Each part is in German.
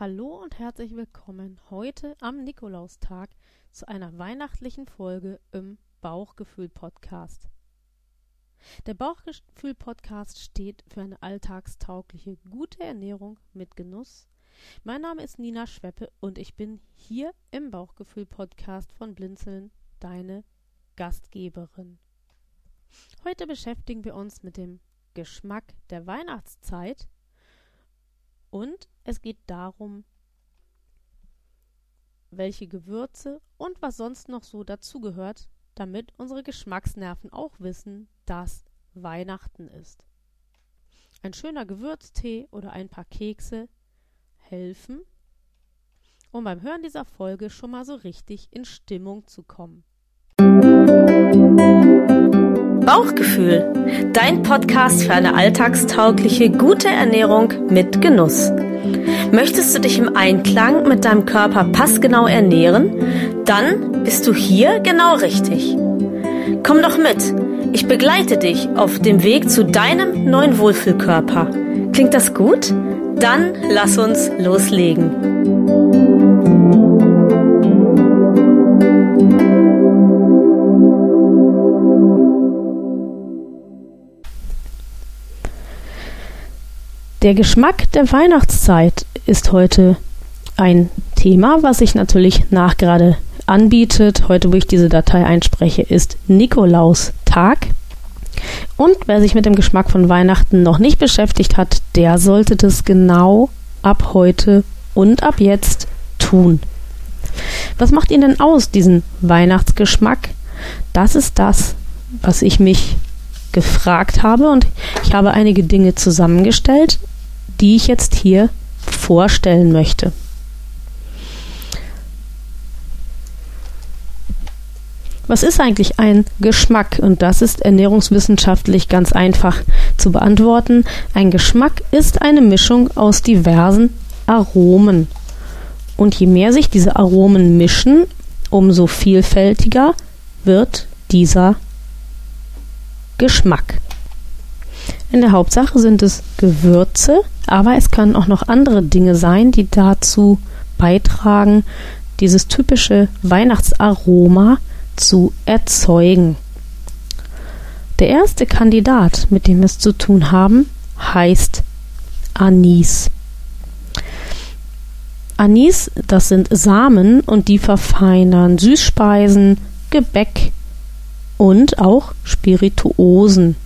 Hallo und herzlich willkommen heute am Nikolaustag zu einer weihnachtlichen Folge im Bauchgefühl-Podcast. Der Bauchgefühl-Podcast steht für eine alltagstaugliche, gute Ernährung mit Genuss. Mein Name ist Nina Schweppe und ich bin hier im Bauchgefühl-Podcast von Blinzeln, deine Gastgeberin. Heute beschäftigen wir uns mit dem Geschmack der Weihnachtszeit und es geht darum, welche Gewürze und was sonst noch so dazugehört, damit unsere Geschmacksnerven auch wissen, dass Weihnachten ist. Ein schöner Gewürztee oder ein paar Kekse helfen, um beim Hören dieser Folge schon mal so richtig in Stimmung zu kommen. Bauchgefühl, dein Podcast für eine alltagstaugliche, gute Ernährung mit Genuss. Möchtest du dich im Einklang mit deinem Körper passgenau ernähren? Dann bist du hier genau richtig. Komm doch mit. Ich begleite dich auf dem Weg zu deinem neuen Wohlfühlkörper. Klingt das gut? Dann lass uns loslegen. Der Geschmack der Weihnachtszeit ist heute ein Thema, was sich natürlich nachgerade anbietet. Heute, wo ich diese Datei einspreche, ist Nikolaustag. Und wer sich mit dem Geschmack von Weihnachten noch nicht beschäftigt hat, der sollte das genau ab heute und ab jetzt tun. Was macht ihn denn aus, diesen Weihnachtsgeschmack? Das ist das, was ich mich gefragt habe und ich habe einige Dinge zusammengestellt die ich jetzt hier vorstellen möchte. Was ist eigentlich ein Geschmack? Und das ist ernährungswissenschaftlich ganz einfach zu beantworten. Ein Geschmack ist eine Mischung aus diversen Aromen. Und je mehr sich diese Aromen mischen, umso vielfältiger wird dieser Geschmack. In der Hauptsache sind es Gewürze, aber es können auch noch andere Dinge sein, die dazu beitragen, dieses typische Weihnachtsaroma zu erzeugen. Der erste Kandidat, mit dem wir es zu tun haben, heißt Anis. Anis, das sind Samen und die verfeinern Süßspeisen, Gebäck und auch Spirituosen.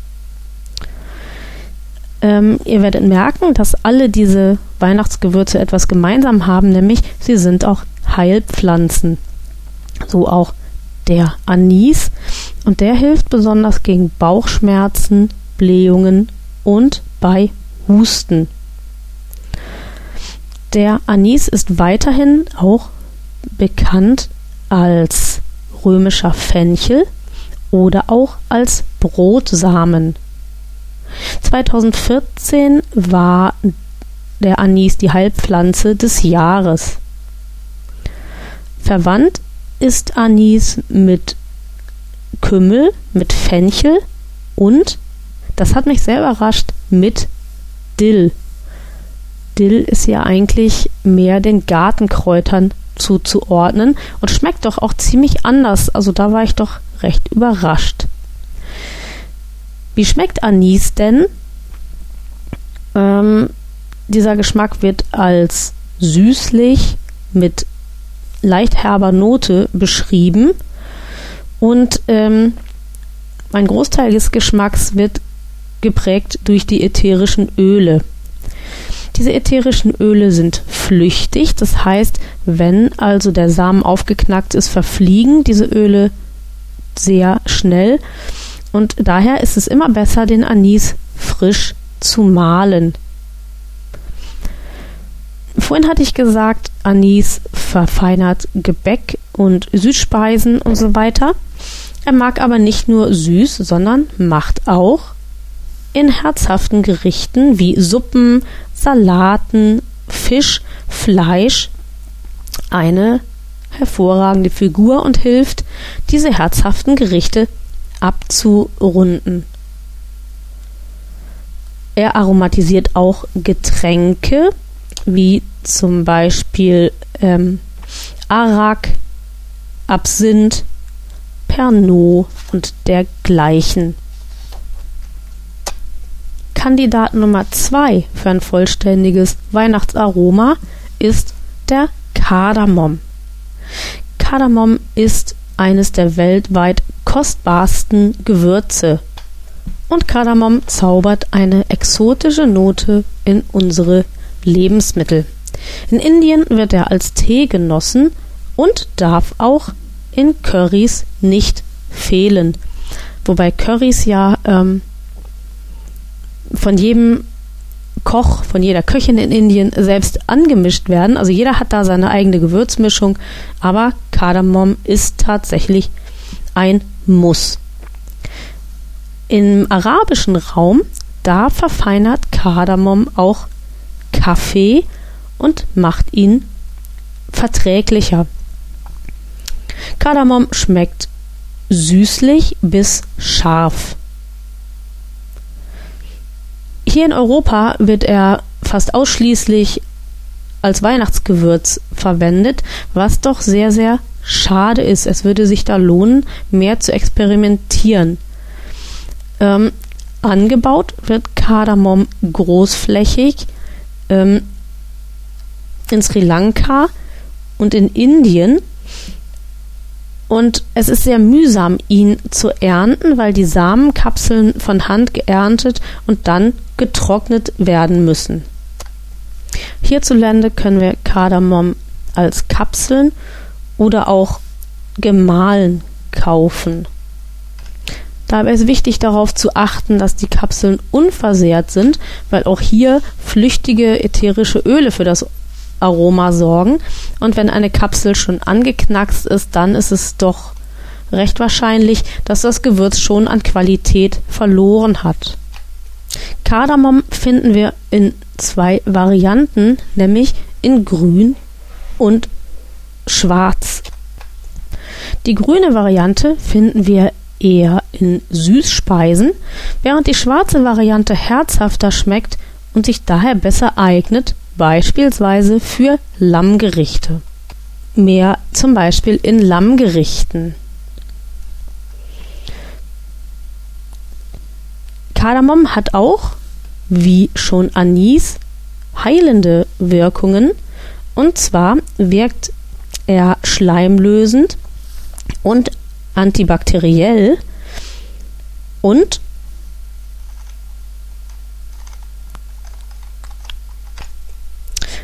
Ähm, ihr werdet merken, dass alle diese Weihnachtsgewürze etwas gemeinsam haben, nämlich sie sind auch Heilpflanzen. So auch der Anis. Und der hilft besonders gegen Bauchschmerzen, Blähungen und bei Husten. Der Anis ist weiterhin auch bekannt als römischer Fenchel oder auch als Brotsamen. 2014 war der Anis die Heilpflanze des Jahres. Verwandt ist Anis mit Kümmel, mit Fenchel und, das hat mich sehr überrascht, mit Dill. Dill ist ja eigentlich mehr den Gartenkräutern zuzuordnen und schmeckt doch auch ziemlich anders. Also da war ich doch recht überrascht. Wie schmeckt Anis denn? Ähm, dieser Geschmack wird als süßlich mit leicht herber Note beschrieben und ähm, ein Großteil des Geschmacks wird geprägt durch die ätherischen Öle. Diese ätherischen Öle sind flüchtig, das heißt, wenn also der Samen aufgeknackt ist, verfliegen diese Öle sehr schnell und daher ist es immer besser, den Anis frisch zu mahlen. Vorhin hatte ich gesagt, Anis verfeinert Gebäck und Süßspeisen und so weiter. Er mag aber nicht nur süß, sondern macht auch in herzhaften Gerichten wie Suppen, Salaten, Fisch, Fleisch eine hervorragende Figur und hilft, diese herzhaften Gerichte abzurunden. Er aromatisiert auch Getränke, wie zum Beispiel ähm, Arak, Absinth, Pernod und dergleichen. Kandidat Nummer zwei für ein vollständiges Weihnachtsaroma ist der Kardamom. Kardamom ist eines der weltweit kostbarsten Gewürze. Und Kardamom zaubert eine exotische Note in unsere Lebensmittel. In Indien wird er als Tee genossen und darf auch in Currys nicht fehlen. Wobei Currys ja ähm, von jedem Koch, von jeder Köchin in Indien selbst angemischt werden. Also jeder hat da seine eigene Gewürzmischung, aber Kardamom ist tatsächlich ein Muss. Im arabischen Raum, da verfeinert Kardamom auch Kaffee und macht ihn verträglicher. Kardamom schmeckt süßlich bis scharf. Hier in Europa wird er fast ausschließlich als Weihnachtsgewürz verwendet, was doch sehr, sehr schade ist. Es würde sich da lohnen, mehr zu experimentieren. Ähm, angebaut wird Kardamom großflächig ähm, in Sri Lanka und in Indien und es ist sehr mühsam, ihn zu ernten, weil die Samenkapseln von Hand geerntet und dann getrocknet werden müssen. Hierzulande können wir Kardamom als Kapseln oder auch gemahlen kaufen. Dabei ist wichtig darauf zu achten, dass die Kapseln unversehrt sind, weil auch hier flüchtige ätherische Öle für das Aroma sorgen. Und wenn eine Kapsel schon angeknackst ist, dann ist es doch recht wahrscheinlich, dass das Gewürz schon an Qualität verloren hat. Kardamom finden wir in zwei Varianten, nämlich in grün und schwarz. Die grüne Variante finden wir eher in Süßspeisen, während die schwarze Variante herzhafter schmeckt und sich daher besser eignet beispielsweise für Lammgerichte. Mehr zum Beispiel in Lammgerichten. Kardamom hat auch, wie schon Anis, heilende Wirkungen. Und zwar wirkt er schleimlösend und antibakteriell und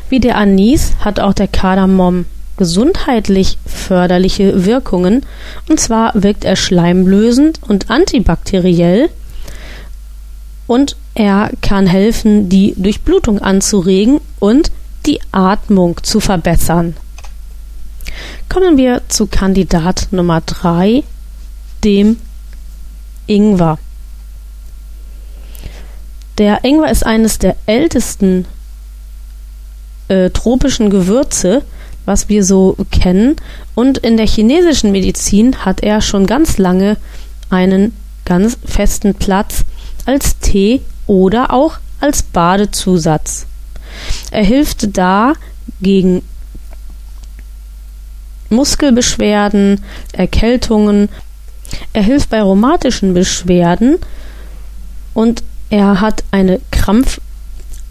Wie der Anis hat auch der Kardamom gesundheitlich förderliche Wirkungen, und zwar wirkt er schleimlösend und antibakteriell und er kann helfen, die Durchblutung anzuregen und die Atmung zu verbessern. Kommen wir zu Kandidat Nummer 3, dem Ingwer. Der Ingwer ist eines der ältesten äh, tropischen Gewürze, was wir so kennen. Und in der chinesischen Medizin hat er schon ganz lange einen ganz festen Platz als Tee oder auch als Badezusatz. Er hilft da gegen Muskelbeschwerden, Erkältungen. Er hilft bei rheumatischen Beschwerden und er hat eine Krampf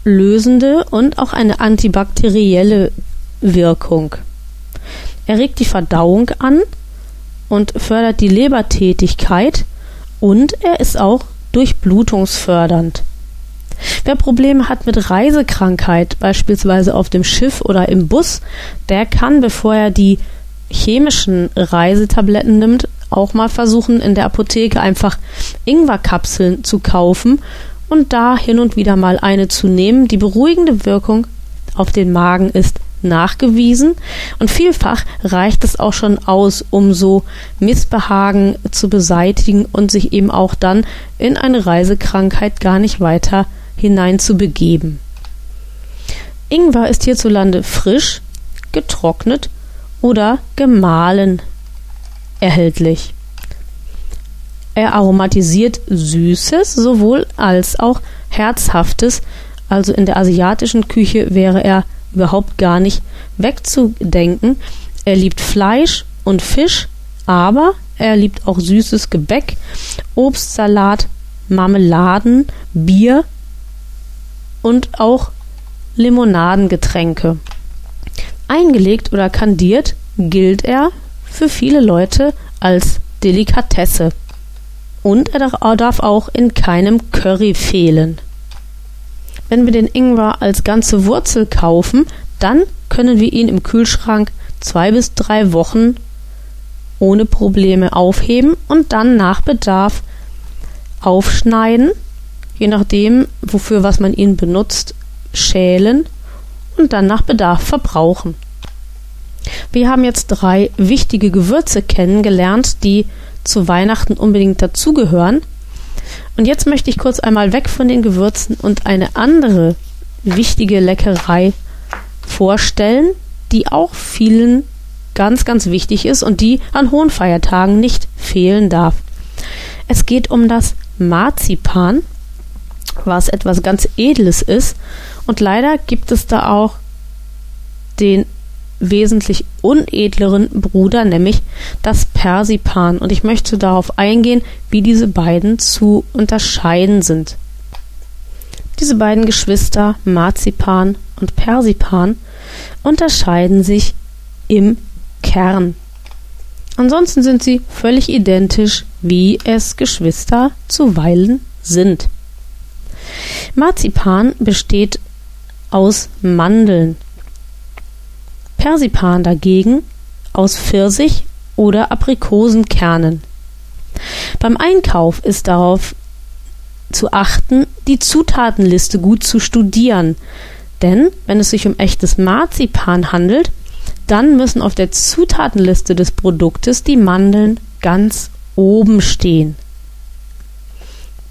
lösende und auch eine antibakterielle Wirkung. Er regt die Verdauung an und fördert die Lebertätigkeit und er ist auch durchblutungsfördernd. Wer Probleme hat mit Reisekrankheit, beispielsweise auf dem Schiff oder im Bus, der kann, bevor er die chemischen Reisetabletten nimmt, auch mal versuchen, in der Apotheke einfach Ingwerkapseln zu kaufen und da hin und wieder mal eine zu nehmen. Die beruhigende Wirkung auf den Magen ist nachgewiesen und vielfach reicht es auch schon aus, um so Missbehagen zu beseitigen und sich eben auch dann in eine Reisekrankheit gar nicht weiter hineinzubegeben. Ingwer ist hierzulande frisch, getrocknet oder gemahlen erhältlich. Er aromatisiert Süßes sowohl als auch Herzhaftes, also in der asiatischen Küche wäre er überhaupt gar nicht wegzudenken. Er liebt Fleisch und Fisch, aber er liebt auch süßes Gebäck, Obstsalat, Marmeladen, Bier und auch Limonadengetränke. Eingelegt oder kandiert gilt er für viele Leute als Delikatesse. Und er darf auch in keinem Curry fehlen. Wenn wir den Ingwer als ganze Wurzel kaufen, dann können wir ihn im Kühlschrank zwei bis drei Wochen ohne Probleme aufheben und dann nach Bedarf aufschneiden, je nachdem, wofür was man ihn benutzt, schälen und dann nach Bedarf verbrauchen. Wir haben jetzt drei wichtige Gewürze kennengelernt, die zu Weihnachten unbedingt dazugehören. Und jetzt möchte ich kurz einmal weg von den Gewürzen und eine andere wichtige Leckerei vorstellen, die auch vielen ganz, ganz wichtig ist und die an hohen Feiertagen nicht fehlen darf. Es geht um das Marzipan, was etwas ganz Edles ist. Und leider gibt es da auch den wesentlich unedleren Bruder, nämlich das Persipan. Und ich möchte darauf eingehen, wie diese beiden zu unterscheiden sind. Diese beiden Geschwister, Marzipan und Persipan, unterscheiden sich im Kern. Ansonsten sind sie völlig identisch, wie es Geschwister zuweilen sind. Marzipan besteht aus Mandeln. Persipan dagegen aus Pfirsich oder Aprikosenkernen. Beim Einkauf ist darauf zu achten, die Zutatenliste gut zu studieren, denn wenn es sich um echtes Marzipan handelt, dann müssen auf der Zutatenliste des Produktes die Mandeln ganz oben stehen.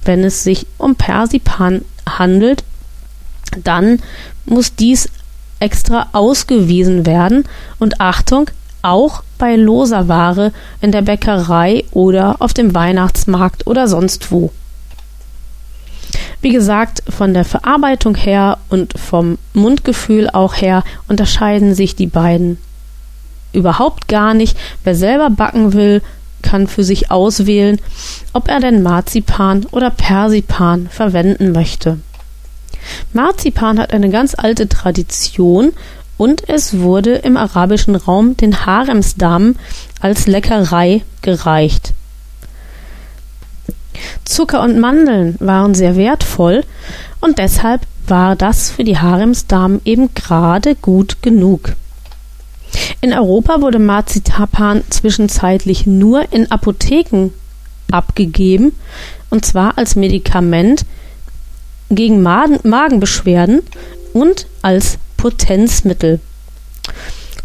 Wenn es sich um Persipan handelt, dann muss dies extra ausgewiesen werden und Achtung, auch bei loser Ware in der Bäckerei oder auf dem Weihnachtsmarkt oder sonst wo. Wie gesagt, von der Verarbeitung her und vom Mundgefühl auch her unterscheiden sich die beiden überhaupt gar nicht. Wer selber backen will, kann für sich auswählen, ob er denn Marzipan oder Persipan verwenden möchte. Marzipan hat eine ganz alte Tradition und es wurde im arabischen Raum den Haremsdamen als Leckerei gereicht. Zucker und Mandeln waren sehr wertvoll und deshalb war das für die Haremsdamen eben gerade gut genug. In Europa wurde Marzipan zwischenzeitlich nur in Apotheken abgegeben, und zwar als Medikament gegen Magen Magenbeschwerden und als Potenzmittel.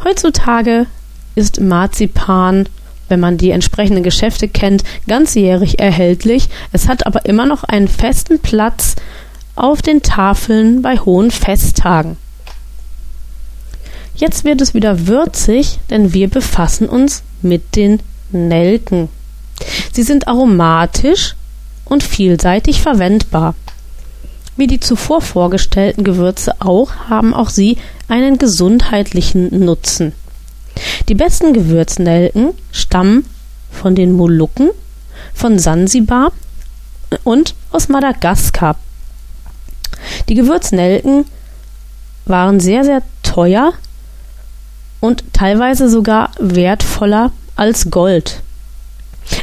Heutzutage ist Marzipan wenn man die entsprechenden Geschäfte kennt, ganzjährig erhältlich. Es hat aber immer noch einen festen Platz auf den Tafeln bei hohen Festtagen. Jetzt wird es wieder würzig, denn wir befassen uns mit den Nelken. Sie sind aromatisch und vielseitig verwendbar. Wie die zuvor vorgestellten Gewürze auch, haben auch sie einen gesundheitlichen Nutzen. Die besten Gewürznelken stammen von den Molukken, von Sansibar und aus Madagaskar. Die Gewürznelken waren sehr, sehr teuer und teilweise sogar wertvoller als Gold.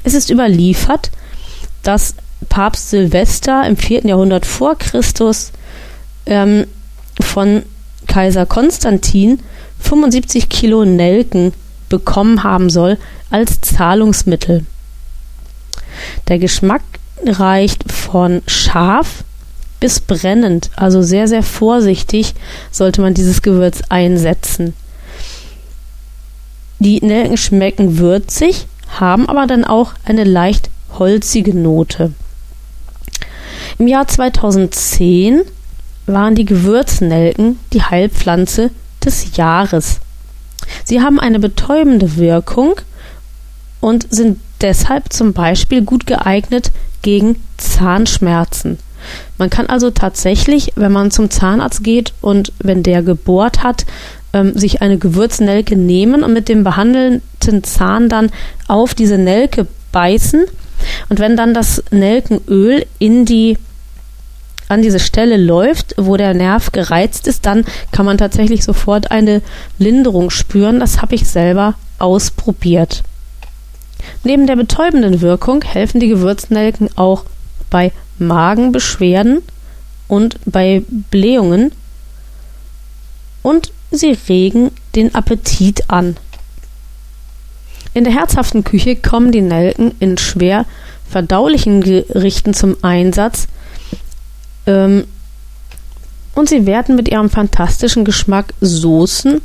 Es ist überliefert, dass Papst Silvester im 4. Jahrhundert vor Christus ähm, von Kaiser Konstantin 75 Kilo Nelken bekommen haben soll als Zahlungsmittel. Der Geschmack reicht von scharf bis brennend, also sehr, sehr vorsichtig sollte man dieses Gewürz einsetzen. Die Nelken schmecken würzig, haben aber dann auch eine leicht holzige Note. Im Jahr 2010 waren die Gewürznelken die Heilpflanze des Jahres. Sie haben eine betäubende Wirkung und sind deshalb zum Beispiel gut geeignet gegen Zahnschmerzen. Man kann also tatsächlich, wenn man zum Zahnarzt geht und wenn der gebohrt hat, ähm, sich eine Gewürznelke nehmen und mit dem behandelten Zahn dann auf diese Nelke beißen. Und wenn dann das Nelkenöl in die an diese Stelle läuft, wo der Nerv gereizt ist, dann kann man tatsächlich sofort eine Linderung spüren. Das habe ich selber ausprobiert. Neben der betäubenden Wirkung helfen die Gewürznelken auch bei Magenbeschwerden und bei Blähungen und sie regen den Appetit an. In der herzhaften Küche kommen die Nelken in schwer verdaulichen Gerichten zum Einsatz ähm, und sie werten mit ihrem fantastischen Geschmack Soßen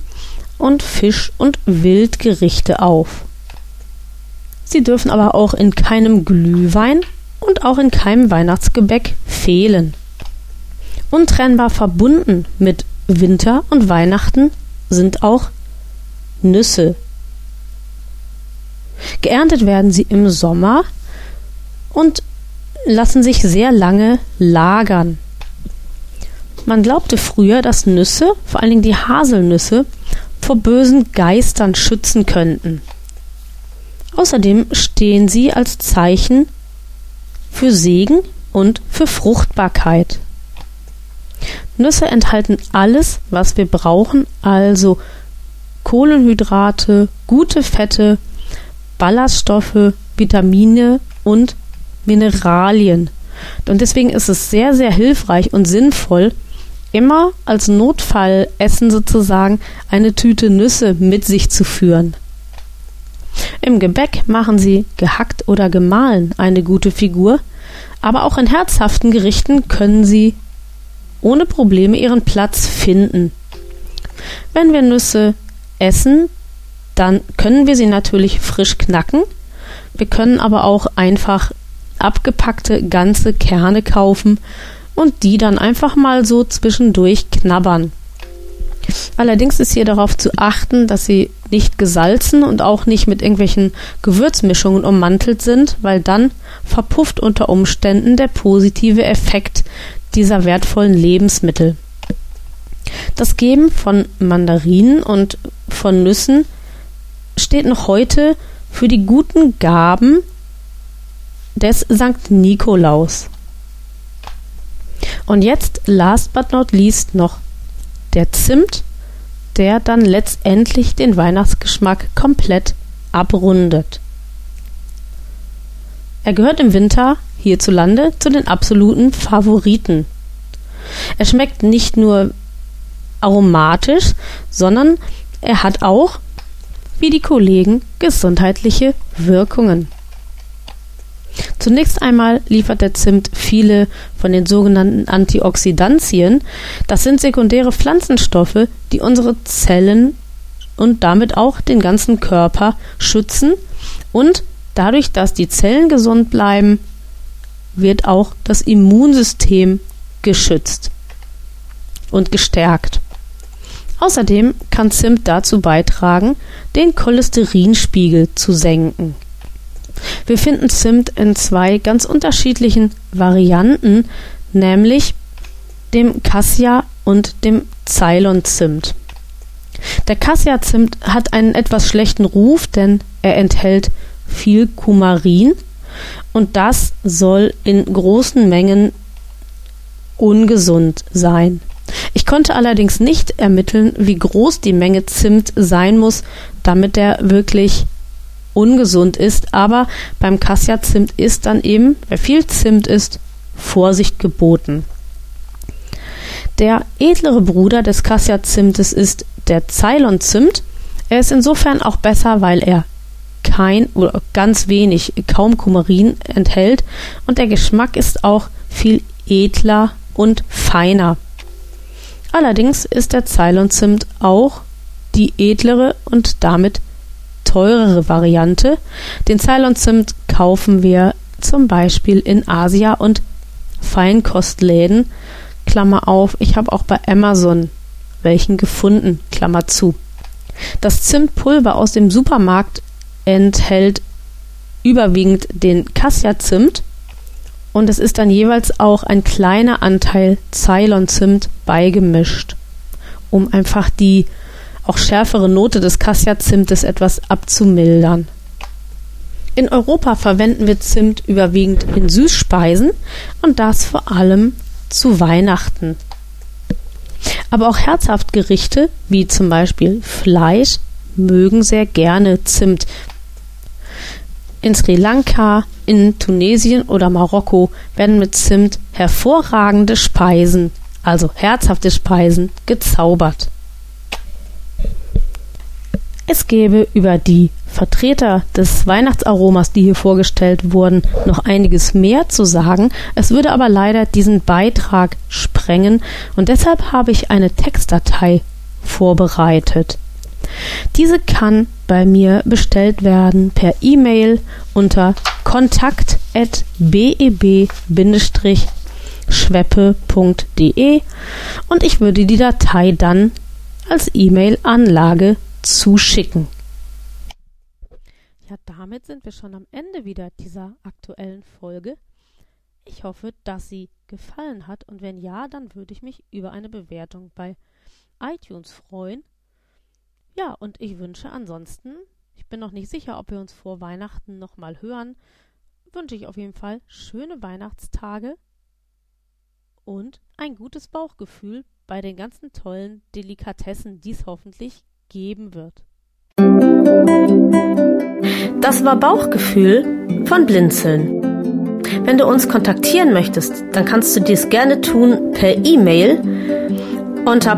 und Fisch- und Wildgerichte auf. Sie dürfen aber auch in keinem Glühwein und auch in keinem Weihnachtsgebäck fehlen. Untrennbar verbunden mit Winter und Weihnachten sind auch Nüsse. Geerntet werden sie im Sommer und lassen sich sehr lange lagern. Man glaubte früher, dass Nüsse, vor allen Dingen die Haselnüsse, vor bösen Geistern schützen könnten. Außerdem stehen sie als Zeichen für Segen und für Fruchtbarkeit. Nüsse enthalten alles, was wir brauchen, also Kohlenhydrate, gute Fette, Ballaststoffe, Vitamine und Mineralien. Und deswegen ist es sehr, sehr hilfreich und sinnvoll, immer als Notfallessen sozusagen eine Tüte Nüsse mit sich zu führen. Im Gebäck machen sie gehackt oder gemahlen eine gute Figur, aber auch in herzhaften Gerichten können sie ohne Probleme ihren Platz finden. Wenn wir Nüsse essen, dann können wir sie natürlich frisch knacken. Wir können aber auch einfach abgepackte ganze Kerne kaufen und die dann einfach mal so zwischendurch knabbern. Allerdings ist hier darauf zu achten, dass sie nicht gesalzen und auch nicht mit irgendwelchen Gewürzmischungen ummantelt sind, weil dann verpufft unter Umständen der positive Effekt dieser wertvollen Lebensmittel. Das Geben von Mandarinen und von Nüssen steht noch heute für die guten Gaben des Sankt Nikolaus. Und jetzt, last but not least, noch der Zimt, der dann letztendlich den Weihnachtsgeschmack komplett abrundet. Er gehört im Winter hierzulande zu den absoluten Favoriten. Er schmeckt nicht nur aromatisch, sondern er hat auch, wie die Kollegen, gesundheitliche Wirkungen. Zunächst einmal liefert der Zimt viele von den sogenannten Antioxidantien. Das sind sekundäre Pflanzenstoffe, die unsere Zellen und damit auch den ganzen Körper schützen. Und dadurch, dass die Zellen gesund bleiben, wird auch das Immunsystem geschützt und gestärkt. Außerdem kann Zimt dazu beitragen, den Cholesterinspiegel zu senken. Wir finden Zimt in zwei ganz unterschiedlichen Varianten, nämlich dem Cassia und dem Ceylon-Zimt. Der Cassia-Zimt hat einen etwas schlechten Ruf, denn er enthält viel Kumarin und das soll in großen Mengen ungesund sein. Ich konnte allerdings nicht ermitteln, wie groß die Menge Zimt sein muss, damit er wirklich ungesund ist, aber beim Cassia-Zimt ist dann eben, wer viel Zimt ist, Vorsicht geboten. Der edlere Bruder des Cassia-Zimtes ist der Ceylon-Zimt. Er ist insofern auch besser, weil er kein oder ganz wenig, kaum Kumarin enthält und der Geschmack ist auch viel edler und feiner. Allerdings ist der Ceylon-Zimt auch die edlere und damit teurere Variante. Den Ceylon-Zimt kaufen wir zum Beispiel in Asia und Feinkostläden. Klammer auf, ich habe auch bei Amazon welchen gefunden, Klammer zu. Das Zimtpulver aus dem Supermarkt enthält überwiegend den Cassia-Zimt und es ist dann jeweils auch ein kleiner Anteil Ceylon-Zimt beigemischt, um einfach die auch schärfere Note des Cassia-Zimtes etwas abzumildern. In Europa verwenden wir Zimt überwiegend in Süßspeisen und das vor allem zu Weihnachten. Aber auch herzhaft Gerichte, wie zum Beispiel Fleisch, mögen sehr gerne Zimt. In Sri Lanka, in Tunesien oder Marokko werden mit Zimt hervorragende Speisen, also herzhafte Speisen, gezaubert. Es gäbe über die Vertreter des Weihnachtsaromas, die hier vorgestellt wurden, noch einiges mehr zu sagen. Es würde aber leider diesen Beitrag sprengen und deshalb habe ich eine Textdatei vorbereitet. Diese kann bei mir bestellt werden per E-Mail unter kontakt@beb-schweppe.de und ich würde die Datei dann als E-Mail-Anlage zuschicken. Ja, damit sind wir schon am Ende wieder dieser aktuellen Folge. Ich hoffe, dass sie gefallen hat und wenn ja, dann würde ich mich über eine Bewertung bei iTunes freuen. Ja, und ich wünsche ansonsten, ich bin noch nicht sicher, ob wir uns vor Weihnachten nochmal hören, wünsche ich auf jeden Fall schöne Weihnachtstage und ein gutes Bauchgefühl bei den ganzen tollen Delikatessen, die es hoffentlich geben wird. Das war Bauchgefühl von Blinzeln. Wenn du uns kontaktieren möchtest, dann kannst du dies gerne tun per E-Mail unter